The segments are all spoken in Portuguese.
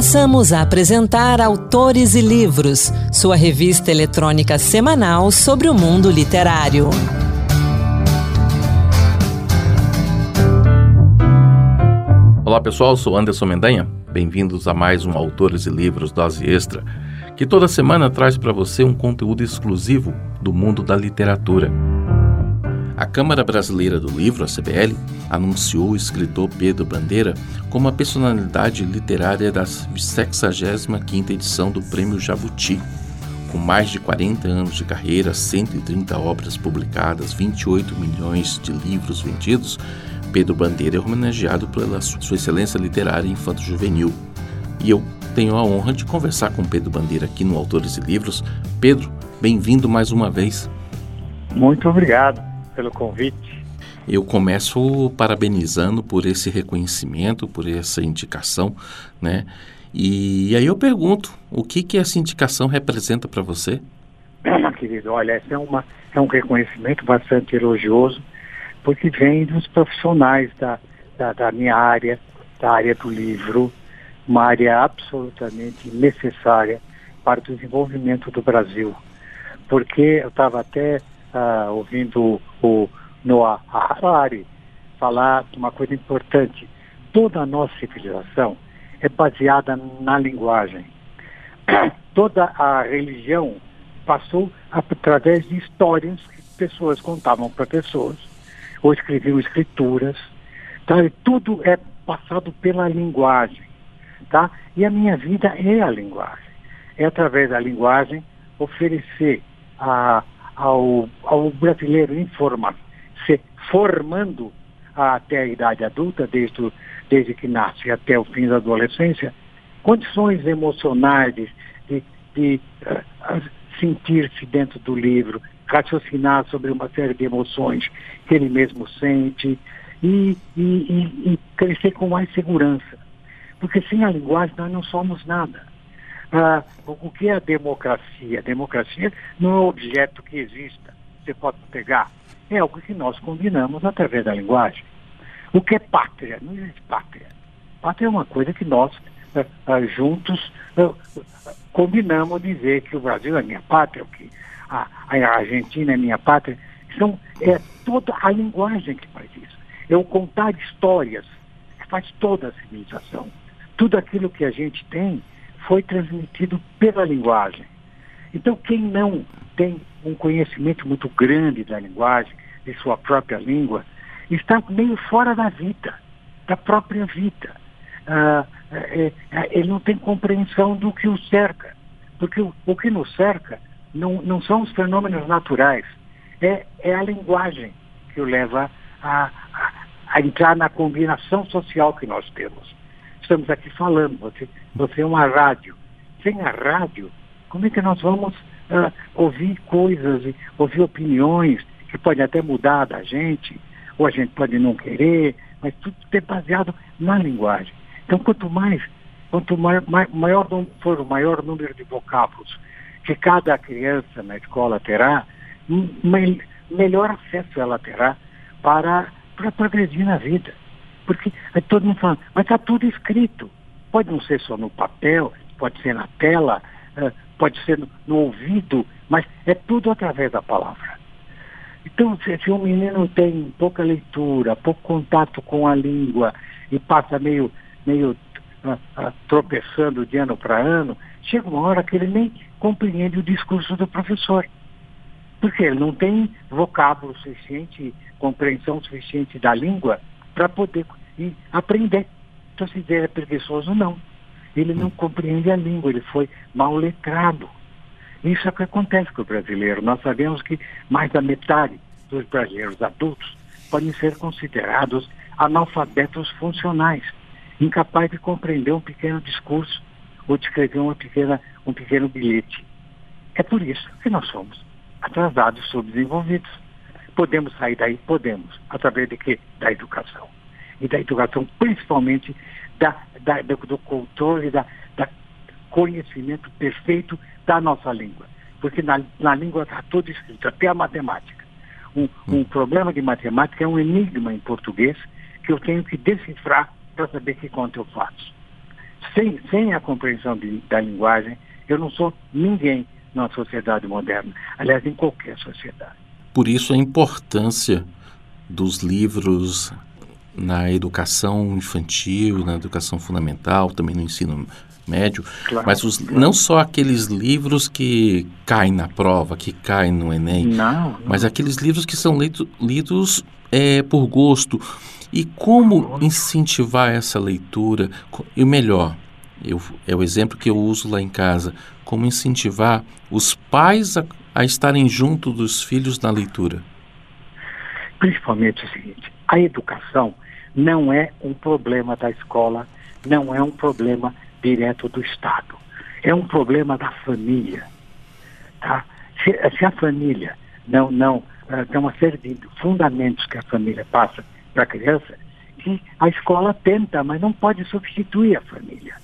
Passamos a apresentar Autores e Livros, sua revista eletrônica semanal sobre o mundo literário. Olá pessoal, sou Anderson Mendanha. Bem-vindos a mais um Autores e Livros Dose Extra, que toda semana traz para você um conteúdo exclusivo do mundo da literatura. A Câmara Brasileira do Livro, a CBL, anunciou o escritor Pedro Bandeira como a personalidade literária da 65ª edição do Prêmio Jabuti. Com mais de 40 anos de carreira, 130 obras publicadas, 28 milhões de livros vendidos, Pedro Bandeira é homenageado pela sua excelência literária infanto-juvenil. E eu tenho a honra de conversar com Pedro Bandeira aqui no Autores e Livros. Pedro, bem-vindo mais uma vez. Muito obrigado pelo convite. Eu começo parabenizando por esse reconhecimento, por essa indicação, né? E aí eu pergunto, o que que essa indicação representa para você? Ah, querido, olha, esse é, uma, é um reconhecimento bastante elogioso, porque vem dos profissionais da, da, da minha área, da área do livro, uma área absolutamente necessária para o desenvolvimento do Brasil. Porque eu estava até uh, ouvindo o Noah Harari falar de uma coisa importante. Toda a nossa civilização é baseada na linguagem. Toda a religião passou através de histórias que pessoas contavam para pessoas, ou escreviam escrituras. Tá? E tudo é passado pela linguagem. Tá? E a minha vida é a linguagem. É através da linguagem oferecer a, ao, ao brasileiro informar, se formando até a idade adulta, desde, desde que nasce até o fim da adolescência, condições emocionais de, de, de uh, sentir-se dentro do livro, raciocinar sobre uma série de emoções que ele mesmo sente e, e, e, e crescer com mais segurança. Porque sem a linguagem nós não somos nada. Ah, o que é a democracia? A democracia não é um objeto que exista, você pode pegar. É algo que nós combinamos através da linguagem. O que é pátria? Não existe pátria. Pátria é uma coisa que nós, ah, juntos, ah, combinamos dizer que o Brasil é minha pátria, que a, a Argentina é minha pátria. Então, é toda a linguagem que faz isso. É o contar histórias que faz toda a civilização. Tudo aquilo que a gente tem foi transmitido pela linguagem. Então, quem não tem um conhecimento muito grande da linguagem, de sua própria língua, está meio fora da vida, da própria vida. Ah, é, é, ele não tem compreensão do que o cerca, porque o, o que nos cerca não, não são os fenômenos naturais, é, é a linguagem que o leva a, a, a entrar na combinação social que nós temos estamos aqui falando, você, você é uma rádio. Sem a rádio, como é que nós vamos uh, ouvir coisas, ouvir opiniões que podem até mudar da gente, ou a gente pode não querer, mas tudo é baseado na linguagem. Então, quanto mais, quanto maior, maior for o maior número de vocábulos que cada criança na escola terá, me, melhor acesso ela terá para, para progredir na vida. Porque todo mundo fala, mas está tudo escrito. Pode não ser só no papel, pode ser na tela, uh, pode ser no, ouvido, mas é tudo através da palavra. Então, se, um menino tem pouca leitura, pouco contato com a língua e passa meio, meio uh, uh, tropeçando de ano para ano, chega uma hora que ele nem compreende o discurso do professor. Porque ele não tem vocábulo suficiente, compreensão suficiente da língua para poder e aprender. Então, se ele é preguiçoso, não. Ele não compreende a língua, ele foi mal letrado. Isso é o que acontece com o brasileiro. Nós sabemos que mais da metade dos brasileiros adultos podem ser considerados analfabetos funcionais, incapazes de compreender um pequeno discurso ou de escrever uma pequena, um pequeno bilhete. É por isso que nós somos atrasados, subdesenvolvidos. Podemos sair daí? Podemos. Através de quê? Da educação e da educação, principalmente da, da, do controle, da, da conhecimento perfeito da nossa língua. Porque na, na língua está tudo escrito, até a matemática. Um, um problema de matemática é um enigma em português que eu tenho que decifrar para saber que conta eu faço. sem, sem a compreensão de, da linguagem, eu não sou ninguém na sociedade moderna. Aliás, em qualquer sociedade. Por isso a importância dos livros na educação infantil, na educação fundamental, também no ensino médio, claro, mas os, claro. não só aqueles livros que caem na prova, que caem no Enem, não, não. mas aqueles livros que são lido, lidos é, por gosto. E como incentivar essa leitura? E o melhor, eu, é o exemplo que eu uso lá em casa, como incentivar os pais a, a estarem junto dos filhos na leitura? Principalmente o seguinte, a educação não é um problema da escola, não é um problema direto do Estado. É um problema da família. Tá? Se, se a família não, não tem uma série de fundamentos que a família passa para a criança, que a escola tenta, mas não pode substituir a família.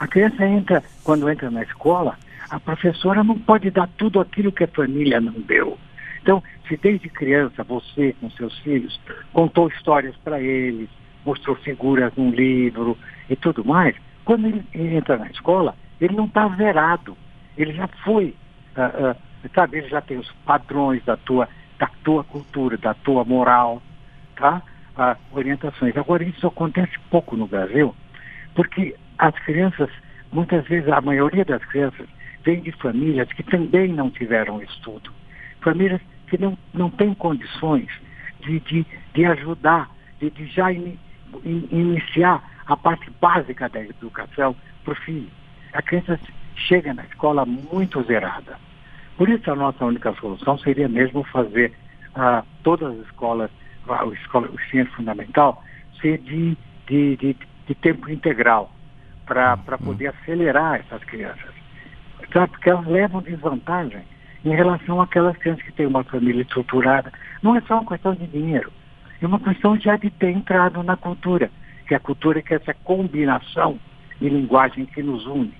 A criança entra, quando entra na escola, a professora não pode dar tudo aquilo que a família não deu. Então, se desde criança você, com seus filhos, contou histórias para eles, mostrou figuras num livro e tudo mais, quando ele entra na escola, ele não está zerado. Ele já foi, uh, uh, sabe, ele já tem os padrões da tua, da tua cultura, da tua moral, tá? Uh, orientações. Agora, isso acontece pouco no Brasil, porque as crianças, muitas vezes, a maioria das crianças vem de famílias que também não tiveram estudo. Famílias que não, não têm condições de, de, de ajudar, de, de já in, in, iniciar a parte básica da educação para o filho. A criança chega na escola muito zerada. Por isso a nossa única solução seria mesmo fazer ah, todas as escolas, a escola, o ensino fundamental, ser de, de, de, de tempo integral, para uhum. poder acelerar essas crianças. Sabe? Porque elas levam desvantagem em relação àquelas crianças que têm uma família estruturada. Não é só uma questão de dinheiro, é uma questão já de ter entrado na cultura que a cultura é que é essa combinação de linguagem que nos une.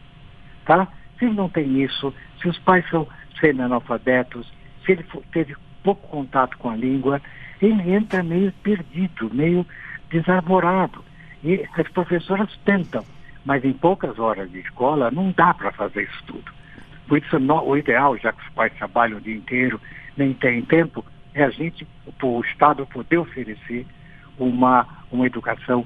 Tá? Se não tem isso, se os pais são semi-analfabetos, se ele teve pouco contato com a língua, ele entra meio perdido, meio desarvorado. E as professoras tentam, mas em poucas horas de escola não dá para fazer isso tudo. Por isso, o ideal, já que os pais trabalham o dia inteiro, nem têm tempo, é a gente, o Estado, poder oferecer uma, uma educação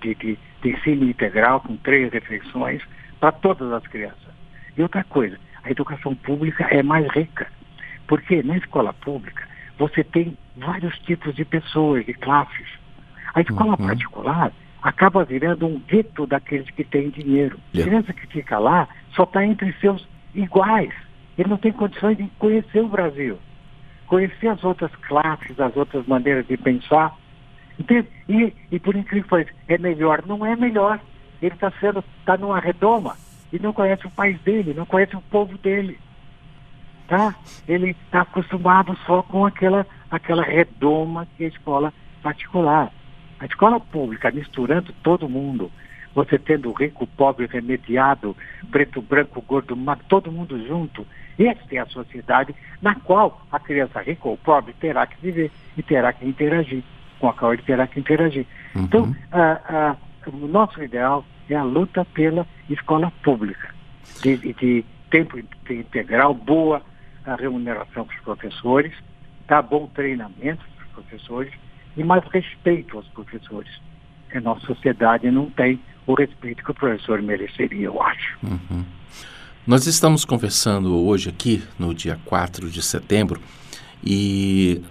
de, de, de ensino integral com três refeições para todas as crianças. E outra coisa, a educação pública é mais rica, porque na escola pública você tem vários tipos de pessoas, de classes. A escola uhum. particular acaba virando um gueto daqueles que têm dinheiro. A criança que fica lá só está entre seus iguais. Ele não tem condições de conhecer o Brasil, conhecer as outras classes, as outras maneiras de pensar. Entende? E, e por incrível que pareça, é melhor. Não é melhor. Ele está sendo, está numa redoma e não conhece o país dele, não conhece o povo dele. Tá? Ele está acostumado só com aquela, aquela redoma que é a escola particular. A escola pública, misturando todo mundo, você tendo rico, pobre, remediado, preto, branco, gordo, magro, todo mundo junto. Essa é a sociedade na qual a criança rica ou pobre terá que viver e terá que interagir com a qual ele terá que interagir. Uhum. Então, a, a, o nosso ideal é a luta pela escola pública, de, de tempo integral, boa remuneração para os professores, dar bom treinamento para os professores e mais respeito aos professores. a nossa sociedade não tem o respeito que o professor mereceria, eu acho. Uhum. Nós estamos conversando hoje aqui, no dia 4 de setembro, e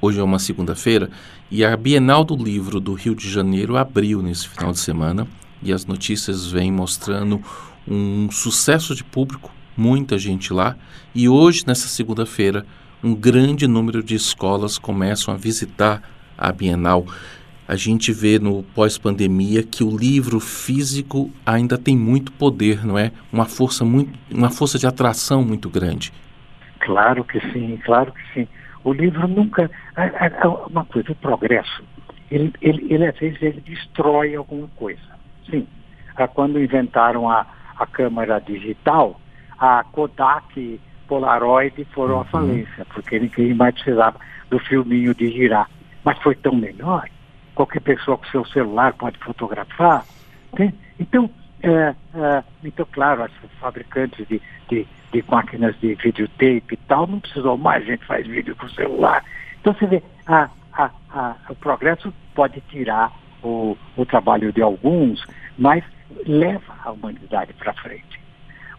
Hoje é uma segunda-feira e a Bienal do Livro do Rio de Janeiro abriu nesse final de semana e as notícias vêm mostrando um sucesso de público, muita gente lá. E hoje, nessa segunda-feira, um grande número de escolas começam a visitar a Bienal. A gente vê no pós-pandemia que o livro físico ainda tem muito poder, não é? Uma força muito, uma força de atração muito grande. Claro que sim, claro que sim. O livro nunca. Uma coisa, o progresso, ele, ele, ele às vezes ele destrói alguma coisa. Sim. Quando inventaram a, a câmera digital, a Kodak Polaroid foram uhum. à falência, porque ninguém mais precisava do filminho de girar. Mas foi tão melhor. Qualquer pessoa com seu celular pode fotografar. Tem? Então, é, é, então claro, os fabricantes de, de, de, máquinas de videotape e tal não precisam mais, a gente faz vídeo com o celular. Então você vê, a, a, a, o progresso pode tirar o, o trabalho de alguns, mas leva a humanidade para frente.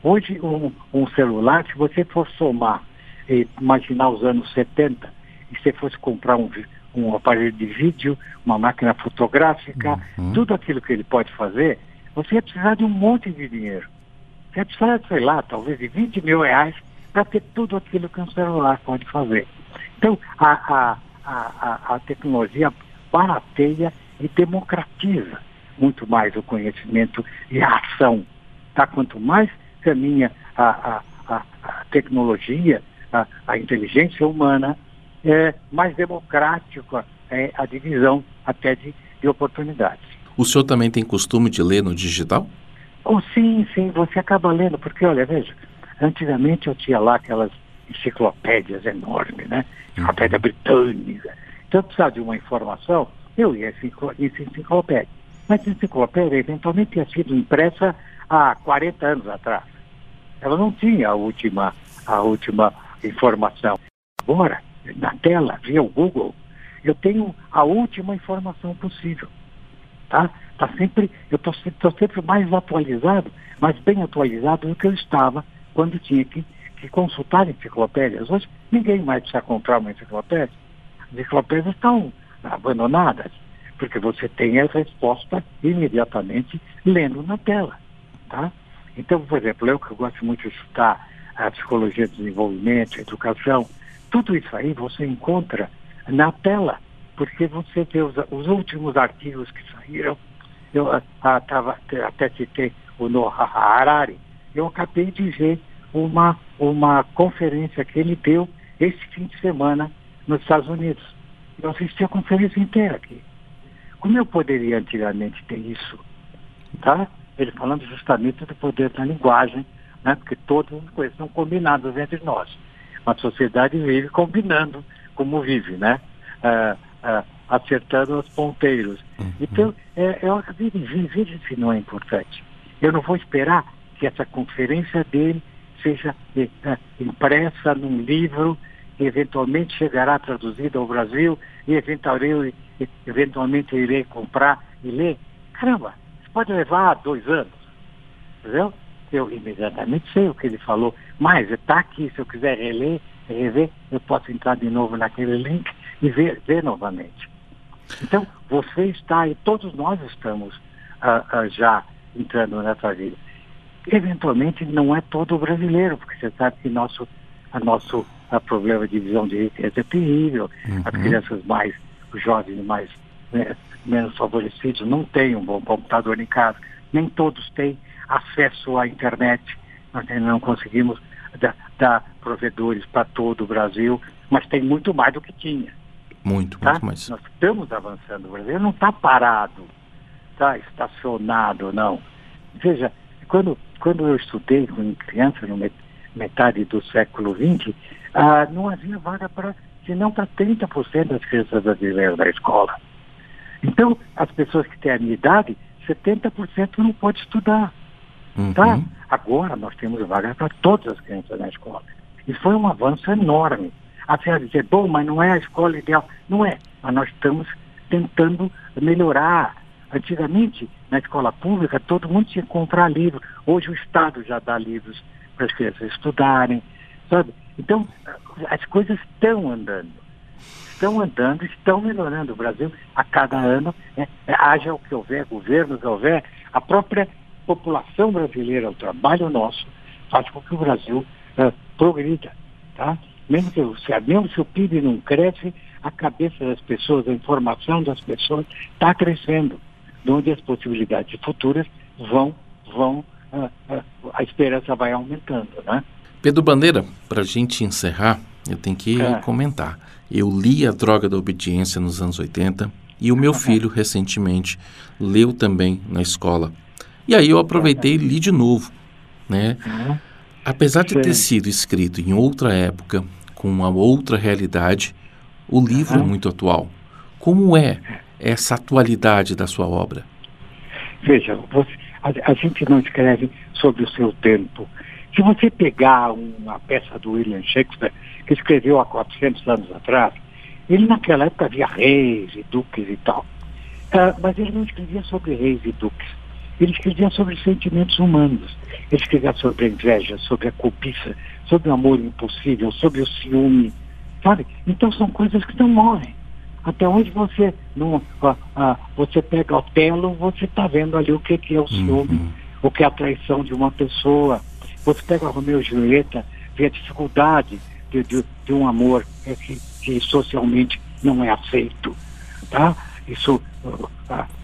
Hoje, um, um, celular, se você for somar, imaginar os anos 70, e você fosse comprar um, um aparelho de vídeo, uma máquina fotográfica, uhum. tudo aquilo que ele pode fazer, você ia precisar de um monte de dinheiro. Você ia precisar, sei lá, talvez de 20 mil reais para ter tudo aquilo que um celular pode fazer. Então, a, a, a, a tecnologia barateia e democratiza muito mais o conhecimento e a ação. Tá? Quanto mais caminha a, a, a tecnologia, a, a, inteligência humana, é mais democrático é a divisão até de, de oportunidades. O senhor também tem costume de ler no digital? Oh, sim, sim, você acaba lendo, porque olha, veja, antigamente eu tinha lá aquelas enciclopédias enormes, né? Enciclopédia uhum. britânica. Então eu precisava de uma informação, eu ia em enciclopédia. Mas a enciclopédia eventualmente tinha sido impressa há 40 anos atrás. Ela não tinha a última, a última informação. Agora, na tela, via o Google, eu tenho a última informação possível. Tá? Tá sempre, eu estou sempre mais atualizado, mais bem atualizado do que eu estava quando tinha que, que consultar enciclopédias. Hoje ninguém mais precisa comprar uma enciclopédia. As enciclopédias estão abandonadas porque você tem a resposta imediatamente lendo na tela. Tá? Então, por exemplo, eu que gosto muito de estudar a psicologia do desenvolvimento, a educação, tudo isso aí você encontra na tela, porque você vê os, os últimos artigos que saíram. Eu ah, ah tava, até citei o Noah Harari. Eu acabei de ver uma, uma conferência que ele deu esse fim de semana nos Estados Unidos. Eu assisti a conferência inteira aqui. Como eu poderia antigamente ter isso? Tá? Ele falando justamente do poder da linguagem, né? porque todas as coisas são combinadas entre nós. A sociedade vive combinando como vive, né? Ah, ah, acertando os ponteiros. Uhum. Então, é, eu acabei de ver, veja se não é importante. Eu não vou esperar que essa conferência dele seja é, impressa num livro eventualmente chegará traduzida ao Brasil e eventualmente, eventualmente irei comprar e ler. Caramba, isso pode levar dois anos. Entendeu? Eu imediatamente sei o que ele falou, mas está aqui, se eu quiser reler, rever, eu posso entrar de novo naquele link e ver, ver novamente. Então, você está e todos nós estamos uh, uh, já entrando nessa vida. Eventualmente não é todo brasileiro, porque você sabe que nosso, a nosso a problema de visão de riqueza é terrível. Uhum. As crianças mais, jovens mais né, menos favorecidos não têm um bom computador em casa. Nem todos têm acesso à internet. Nós ainda não conseguimos dar, dar provedores para todo o Brasil, mas tem muito mais do que tinha. Muito, tá? muito mais. Nós estamos avançando. O Brasil não está parado, está estacionado, não. Veja, quando, quando eu estudei com criança, no metade do século XX, ah, não havia vaga para, senão para 30% das crianças brasileiras da escola. Então, as pessoas que têm a minha idade, 70% não pode estudar. Uhum. Tá? Agora nós temos vaga para todas as crianças na escola. Isso foi um avanço enorme. A senhora dizer, bom, mas não é a escola ideal. Não é, mas nós estamos tentando melhorar. Antigamente, na escola pública, todo mundo tinha que comprar livro. Hoje o Estado já dá livros para as crianças estudarem, sabe? Então, as coisas estão andando. Estão andando, estão melhorando. O Brasil, a cada ano, é, é, haja o que houver, governo que houver, a própria população brasileira, o trabalho nosso, faz com que o Brasil é, progrida. Tá? Mesmo, que, se, mesmo se o PIB não cresce, a cabeça das pessoas, a informação das pessoas está crescendo, onde as possibilidades futuras vão, vão, a, a, a esperança vai aumentando. Né? Pedro Bandeira, para a gente encerrar, eu tenho que é. comentar. Eu li A Droga da Obediência nos anos 80 e o meu filho, recentemente, leu também na escola. E aí eu aproveitei e li de novo. Né? Uhum. Apesar de ter sido escrito em outra época, com uma outra realidade, o livro é muito atual. Como é essa atualidade da sua obra? Veja, você, a, a, gente não escreve sobre o seu tempo. Se você pegar uma peça do William Shakespeare, que escreveu há 400 anos atrás, ele naquela época havia reis e duques e tal. Uh, mas ele não escrevia sobre reis e duques. Ele escrevia sobre sentimentos humanos. Ele escrevia sobre a inveja, sobre a cobiça, sobre o amor impossível, sobre o ciúme, sabe? Então são coisas que não morrem. Até onde você não, ah, ah, você pega o telo, você está vendo ali o que, que é o ciúme, uhum. o que é a traição de uma pessoa. Você pega o Romeu e Julieta, vê a dificuldade de, de, de um amor é, que, que, socialmente não é aceito. Tá? Isso uh,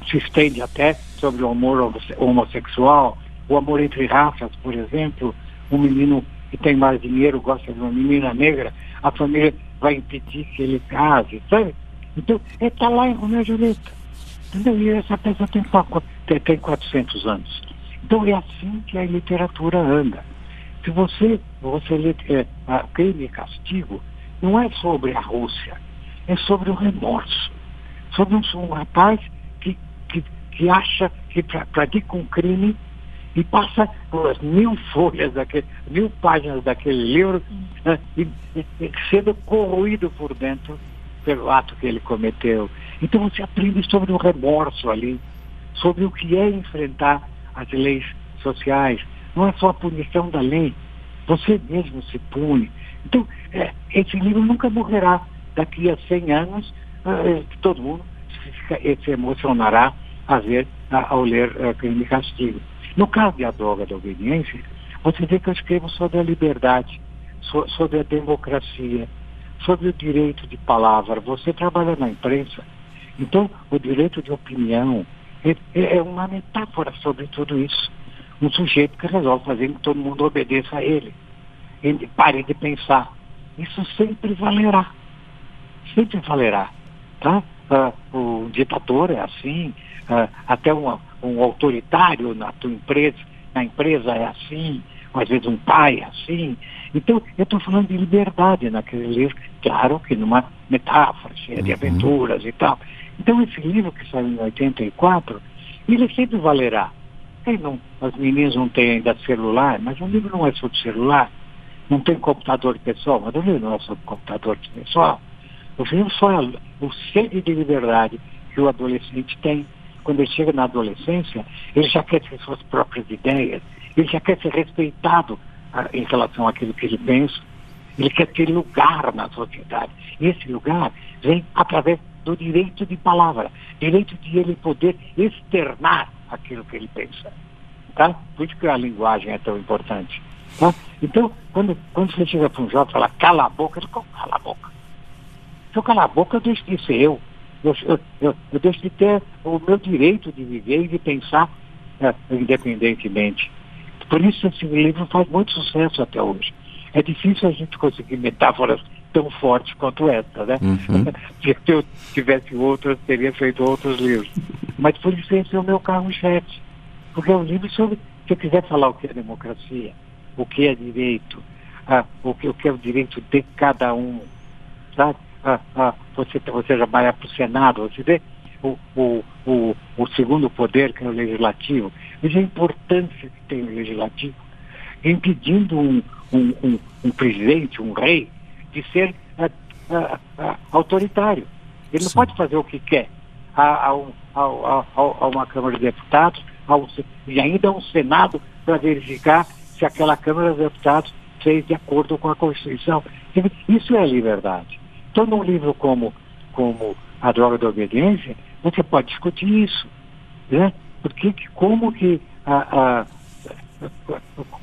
se estende até sobre o amor homossexual, o amor entre raças, por exemplo. Um menino que tem mais dinheiro gosta de uma menina negra, a família vai impedir que ele case, sabe? Então, ele está lá em Romeu e Julieta. Entendeu? E essa peça tem, tem 400 anos. Então, é assim que a literatura anda. Se você, você lê é, Crime e Castigo, não é sobre a Rússia, é sobre o remorso. Sobre um, um rapaz que, que, que acha que pratica um crime e passa as mil folhas, daquele, mil páginas daquele livro né, e, e, sendo corroído por dentro pelo ato que ele cometeu. Então você aprende sobre o remorso ali, sobre o que é enfrentar as leis sociais. Não é só a punição da lei, você mesmo se pune. Então, é, esse livro nunca morrerá. Daqui a 100 anos, todo mundo se, se emocionará a ver, a, ao ler uh, Crime e Castigo. No caso de A Droga da Obediência, você vê que eu escrevo sobre a liberdade, so, sobre a democracia, sobre o direito de palavra. Você trabalha na imprensa, então o direito de opinião é, é, é uma metáfora sobre tudo isso. Um sujeito que resolve fazer que todo mundo obedeça a ele. Ele pare de pensar. Isso sempre valerá. Sempre valerá. Tá? Uh, o ditador é assim, uh, até um, um autoritário na tua empresa, na empresa é assim, às vezes um pai é assim. Então, eu estou falando de liberdade naquele livro, claro que numa metáfora, cheia de uhum. aventuras e tal. Então, esse livro que saiu em 84, ele sempre valerá. não, as meninas não têm ainda celular, mas o livro não é sobre celular, não tem computador pessoal, mas o livro não é sobre computador pessoal. O livro só é o sede de liberdade que o adolescente tem. Quando ele chega na adolescência, ele já quer ter suas próprias ideias, ele já quer ser respeitado ah, em relação àquilo que ele pensa, ele quer ter lugar na sociedade. E esse lugar vem através do direito de palavra, direito de ele poder externar aquilo que ele pensa. Tá? Por isso que a linguagem é tão importante. Tá? Então, quando, quando você chega para um jovem e fala, cala a boca, ele fala, cala a boca. Se eu calar a boca, eu deixo de ser eu. Eu, eu, eu, eu deixo de ter o meu direito de viver e de pensar é, independentemente. Por isso esse livro faz muito sucesso até hoje. É difícil a gente conseguir metáforas tão fortes quanto essa, né? Uhum. Se eu tivesse outras, teria feito outros livros. Mas por isso esse é o meu carro-chefe. Porque é um livro sobre, se eu quiser falar o que é democracia, o que é direito, ah, o, que, o que é o direito de cada um, sabe? Ah, ah, você, você já vai para o Senado, você vê o, o, o, o segundo poder, que é o legislativo, Veja a importância que tem o legislativo, impedindo um, um, um, um presidente, um rei, de ser uh, uh, autoritário. Ele não Sim. pode fazer o que quer a, a, a, a uma Câmara de Deputados ao, e ainda a um Senado para verificar se aquela Câmara de Deputados fez de acordo com a Constituição. Isso é liberdade. Então, num livro como, como A Droga da Obediência, você pode discutir isso. Né? Porque como que a, a,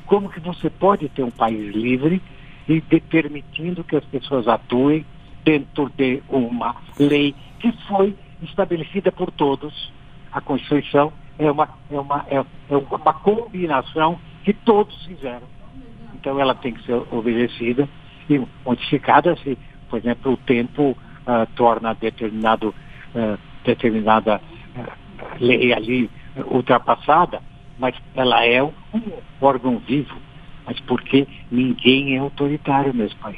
como que você pode ter um país livre e de, permitindo que as pessoas atuem dentro de uma lei que foi estabelecida por todos. A Constituição é uma, é uma, é, é uma combinação que todos fizeram. Então ela tem que ser obedecida e modificada se, por exemplo, o tempo uh, torna determinado, uh, determinada uh, lei ali ultrapassada, mas ela é um órgão vivo. Mas porque ninguém é autoritário nesse país.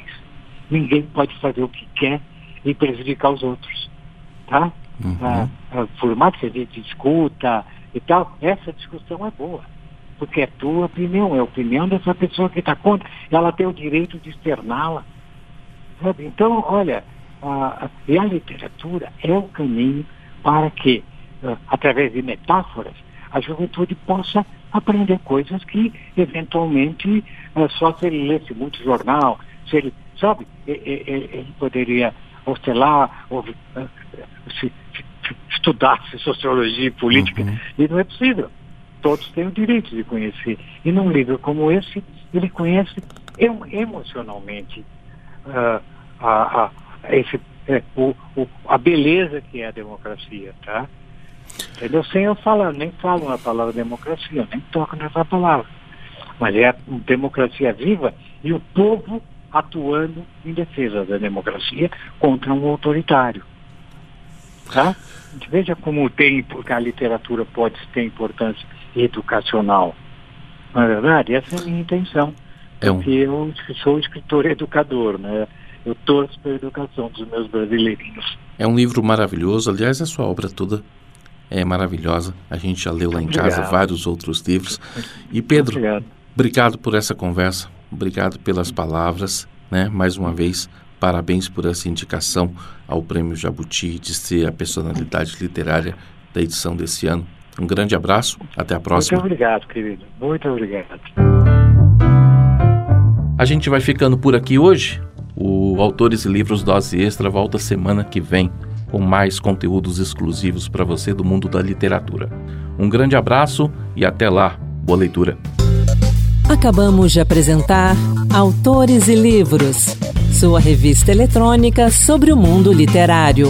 Ninguém pode fazer o que quer e prejudicar os outros. Tá? Uhum. Ah, ah, por mais que a gente discuta e tal, essa discussão é boa. Porque é tua opinião, é a opinião dessa pessoa que está contra. Ela tem o direito de externá-la. Então, olha, a, a, literatura é o caminho para que, uh, através de metáforas, a juventude possa aprender coisas que, eventualmente, uh, só se ele lesse muito jornal, se ele, sabe, ele, poderia ou, uh, se, se, estudasse sociologia e política, uhum. e não é possível. Todos têm o direito de conhecer. E num livro como esse, ele conhece emocionalmente uh, a, a, esse, é, o, o, a beleza que é a democracia, tá? Entendeu? Sem eu falar, nem falo na palavra democracia, nem toco nessa palavra. Mas é a democracia viva e o povo atuando em defesa da democracia contra um autoritário. Tá? Veja como tem, porque a literatura pode ter importância educacional. Não é verdade? Essa é a minha intenção. É um... Porque eu sou escritor educador, né? Eu torço pela educação dos meus brasileirinhos. É um livro maravilhoso. Aliás, a sua obra toda é maravilhosa. A gente já leu lá em casa vários outros livros. E Pedro, obrigado. obrigado por essa conversa. Obrigado pelas palavras, né? Mais uma vez, parabéns por essa indicação ao Prêmio Jabuti de ser a personalidade literária da edição desse ano. Um grande abraço, até a próxima. Muito obrigado, querido. Muito obrigado. A gente vai ficando por aqui hoje. O Autores e Livros Dose Extra volta semana que vem com mais conteúdos exclusivos para você do mundo da literatura. Um grande abraço e até lá. Boa leitura. Acabamos de apresentar Autores e Livros, sua revista eletrônica sobre o mundo literário.